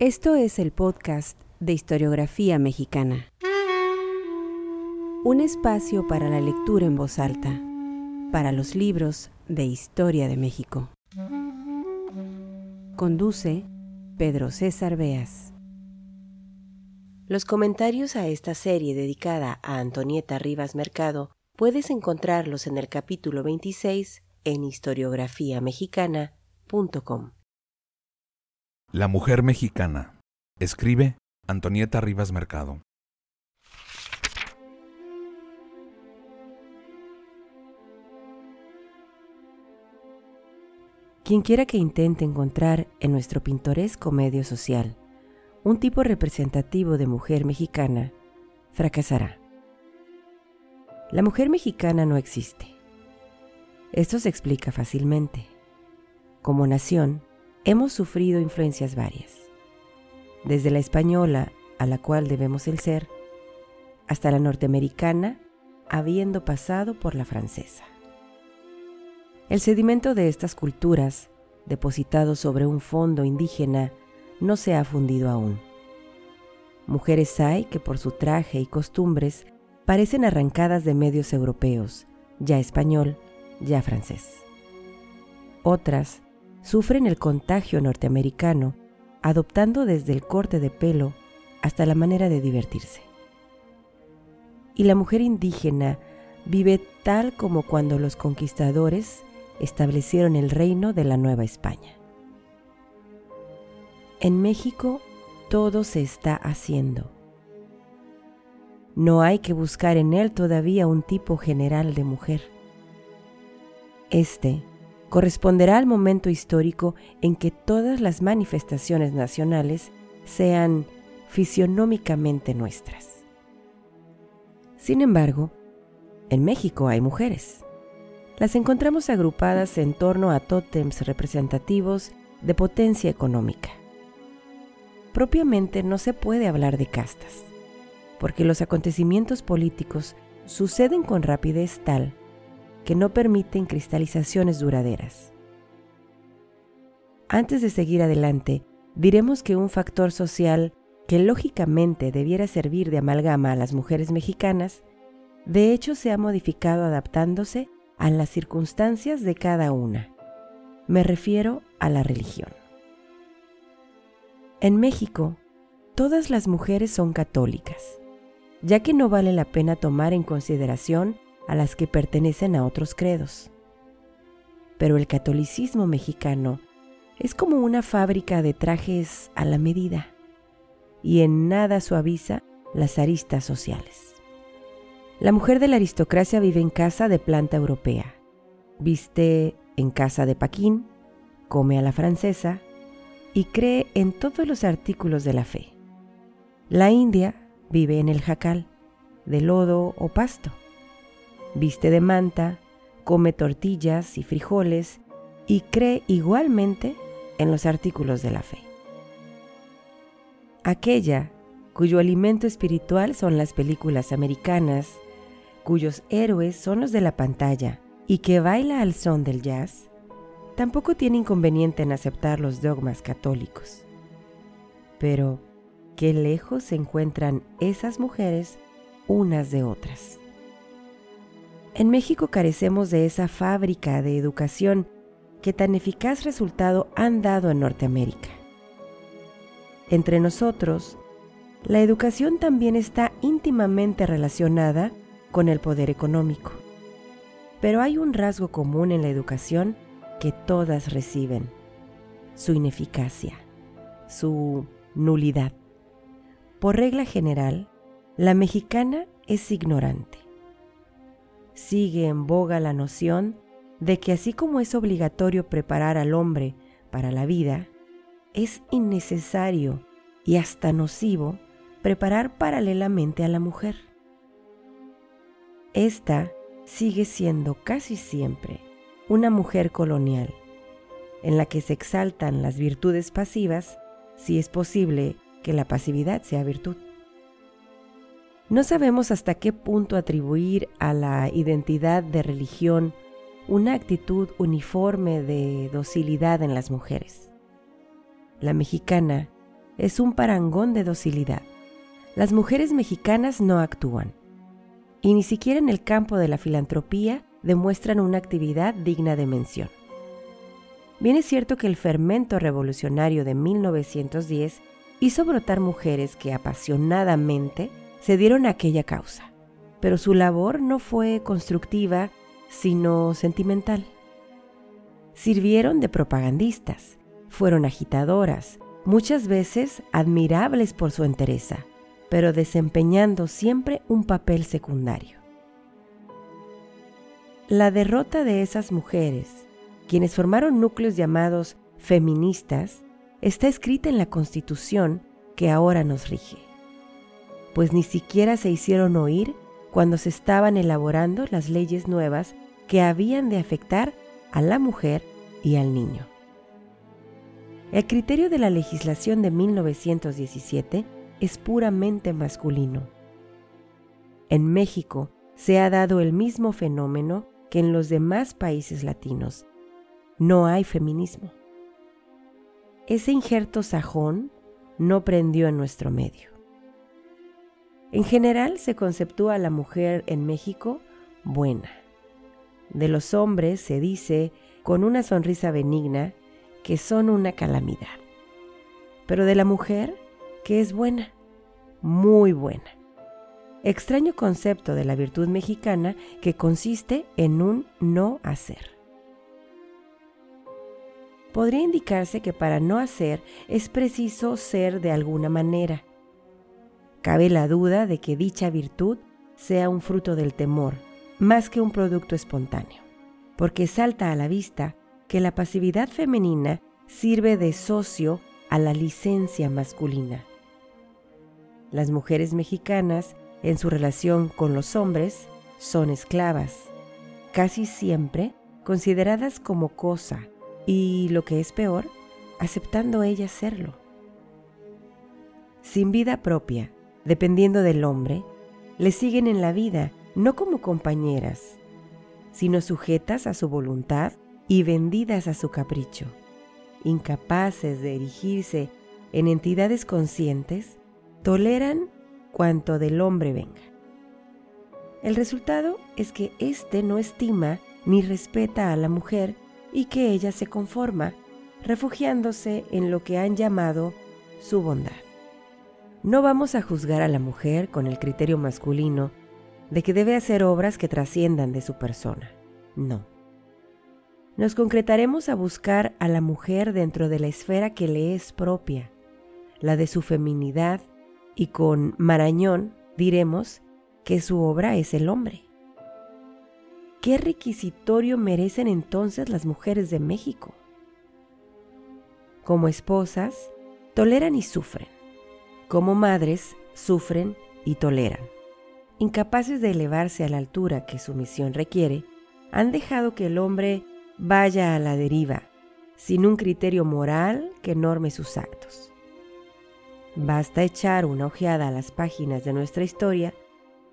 Esto es el podcast de historiografía mexicana. Un espacio para la lectura en voz alta, para los libros de historia de México. Conduce Pedro César Beas. Los comentarios a esta serie dedicada a Antonieta Rivas Mercado puedes encontrarlos en el capítulo 26 en historiografiamexicana.com. La mujer mexicana. Escribe Antonieta Rivas Mercado. Quienquiera que intente encontrar en nuestro pintoresco medio social un tipo representativo de mujer mexicana, fracasará. La mujer mexicana no existe. Esto se explica fácilmente. Como nación, hemos sufrido influencias varias, desde la española, a la cual debemos el ser, hasta la norteamericana, habiendo pasado por la francesa. El sedimento de estas culturas, depositado sobre un fondo indígena, no se ha fundido aún. Mujeres hay que por su traje y costumbres parecen arrancadas de medios europeos, ya español, ya francés. Otras sufren el contagio norteamericano, adoptando desde el corte de pelo hasta la manera de divertirse. Y la mujer indígena vive tal como cuando los conquistadores establecieron el reino de la Nueva España. En México todo se está haciendo. No hay que buscar en él todavía un tipo general de mujer. Este corresponderá al momento histórico en que todas las manifestaciones nacionales sean fisionómicamente nuestras. Sin embargo, en México hay mujeres. Las encontramos agrupadas en torno a tótems representativos de potencia económica. Propiamente no se puede hablar de castas, porque los acontecimientos políticos suceden con rapidez tal que no permiten cristalizaciones duraderas. Antes de seguir adelante, diremos que un factor social que lógicamente debiera servir de amalgama a las mujeres mexicanas, de hecho se ha modificado adaptándose a las circunstancias de cada una. Me refiero a la religión. En México, todas las mujeres son católicas, ya que no vale la pena tomar en consideración a las que pertenecen a otros credos. Pero el catolicismo mexicano es como una fábrica de trajes a la medida y en nada suaviza las aristas sociales. La mujer de la aristocracia vive en casa de planta europea, viste en casa de paquín, come a la francesa y cree en todos los artículos de la fe. La india vive en el jacal, de lodo o pasto viste de manta, come tortillas y frijoles y cree igualmente en los artículos de la fe. Aquella cuyo alimento espiritual son las películas americanas, cuyos héroes son los de la pantalla y que baila al son del jazz, tampoco tiene inconveniente en aceptar los dogmas católicos. Pero, qué lejos se encuentran esas mujeres unas de otras. En México carecemos de esa fábrica de educación que tan eficaz resultado han dado en Norteamérica. Entre nosotros, la educación también está íntimamente relacionada con el poder económico. Pero hay un rasgo común en la educación que todas reciben, su ineficacia, su nulidad. Por regla general, la mexicana es ignorante sigue en boga la noción de que así como es obligatorio preparar al hombre para la vida, es innecesario y hasta nocivo preparar paralelamente a la mujer. Esta sigue siendo casi siempre una mujer colonial, en la que se exaltan las virtudes pasivas si es posible que la pasividad sea virtud. No sabemos hasta qué punto atribuir a la identidad de religión una actitud uniforme de docilidad en las mujeres. La mexicana es un parangón de docilidad. Las mujeres mexicanas no actúan, y ni siquiera en el campo de la filantropía demuestran una actividad digna de mención. Bien es cierto que el fermento revolucionario de 1910 hizo brotar mujeres que apasionadamente se dieron a aquella causa, pero su labor no fue constructiva, sino sentimental. Sirvieron de propagandistas, fueron agitadoras, muchas veces admirables por su entereza, pero desempeñando siempre un papel secundario. La derrota de esas mujeres, quienes formaron núcleos llamados feministas, está escrita en la Constitución que ahora nos rige, pues ni siquiera se hicieron oír cuando se estaban elaborando las leyes nuevas que habían de afectar a la mujer y al niño. El criterio de la legislación de 1917 es puramente masculino. En México se ha dado el mismo fenómeno que en los demás países latinos. No hay feminismo. Ese injerto sajón no prendió en nuestro medio. En general se conceptúa a la mujer en México buena. De los hombres se dice con una sonrisa benigna que son una calamidad. Pero de la mujer que es buena, muy buena. Extraño concepto de la virtud mexicana que consiste en un no hacer. Podría indicarse que para no hacer es preciso ser de alguna manera. Cabe la duda de que dicha virtud sea un fruto del temor, más que un producto espontáneo, porque salta a la vista que la pasividad femenina sirve de socio a la licencia masculina. Las mujeres mexicanas, en su relación con los hombres, son esclavas, casi siempre consideradas como cosa y, lo que es peor, aceptando ellas serlo. Sin vida propia, dependiendo del hombre, le siguen en la vida no como compañeras, sino sujetas a su voluntad y vendidas a su capricho, incapaces de erigirse en entidades conscientes, toleran cuanto del hombre venga. El resultado es que éste no estima ni respeta a la mujer y que ella se conforma, refugiándose en lo que han llamado su bondad. No vamos a juzgar a la mujer con el criterio masculino de que debe hacer obras que trasciendan de su persona. No nos concretaremos a buscar a la mujer dentro de la esfera que le es propia, la de su feminidad, y con Marañón diremos que su obra es el hombre. ¿Qué requisitorio merecen entonces las mujeres de México? Como esposas, toleran y sufren. Como madres, sufren y toleran. Incapaces de elevarse a la altura que su misión requiere, han dejado que el hombre vaya a la deriva, sin un criterio moral que norme sus actos. Basta echar una ojeada a las páginas de nuestra historia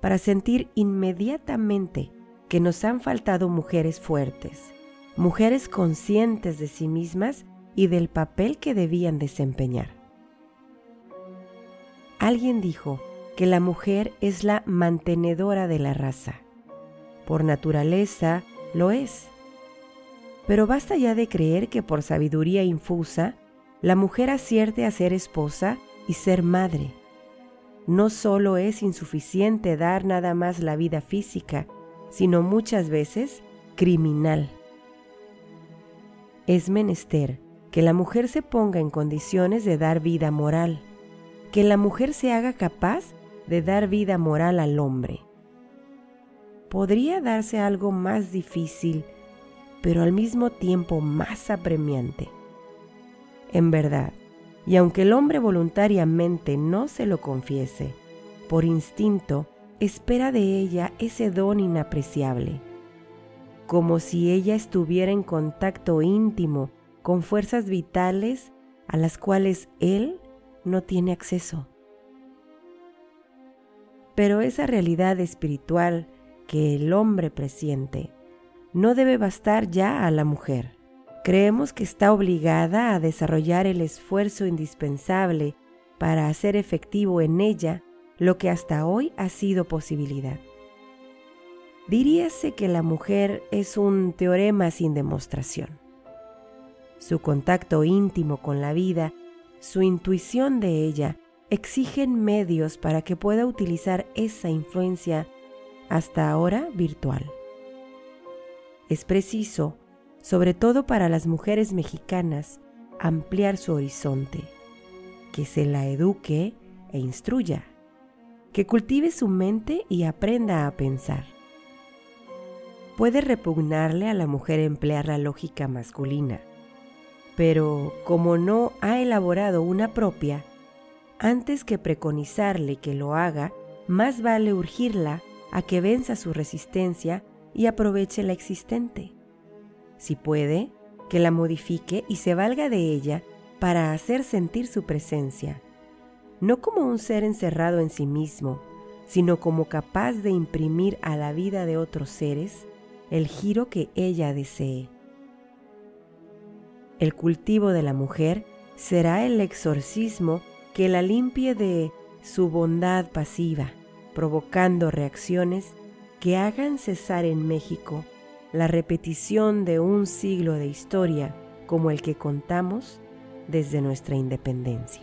para sentir inmediatamente que nos han faltado mujeres fuertes, mujeres conscientes de sí mismas y del papel que debían desempeñar. Alguien dijo que la mujer es la mantenedora de la raza. Por naturaleza lo es pero basta ya de creer que por sabiduría infusa, la mujer acierte a ser esposa y ser madre. No solo es insuficiente dar nada más la vida física, sino muchas veces criminal. Es menester que la mujer se ponga en condiciones de dar vida moral, que la mujer se haga capaz de dar vida moral al hombre. ¿Podría darse algo más difícil pero al mismo tiempo más apremiante. En verdad, y aunque el hombre voluntariamente no se lo confiese, por instinto espera de ella ese don inapreciable, como si ella estuviera en contacto íntimo con fuerzas vitales a las cuales él no tiene acceso. Pero esa realidad espiritual que el hombre presiente no debe bastar ya a la mujer. Creemos que está obligada a desarrollar el esfuerzo indispensable para hacer efectivo en ella lo que hasta hoy ha sido posibilidad. Diríase que la mujer es un teorema sin demostración. Su contacto íntimo con la vida, su intuición de ella, exigen medios para que pueda utilizar esa influencia hasta ahora virtual. Es preciso, sobre todo para las mujeres mexicanas, ampliar su horizonte, que se la eduque e instruya, que cultive su mente y aprenda a pensar. Puede repugnarle a la mujer emplear la lógica masculina, pero como no ha elaborado una propia, antes que preconizarle que lo haga, más vale urgirla a que venza su resistencia y aproveche la existente. Si puede, que la modifique y se valga de ella para hacer sentir su presencia, no como un ser encerrado en sí mismo, sino como capaz de imprimir a la vida de otros seres el giro que ella desee. El cultivo de la mujer será el exorcismo que la limpie de su bondad pasiva, provocando reacciones que hagan cesar en México la repetición de un siglo de historia como el que contamos desde nuestra independencia.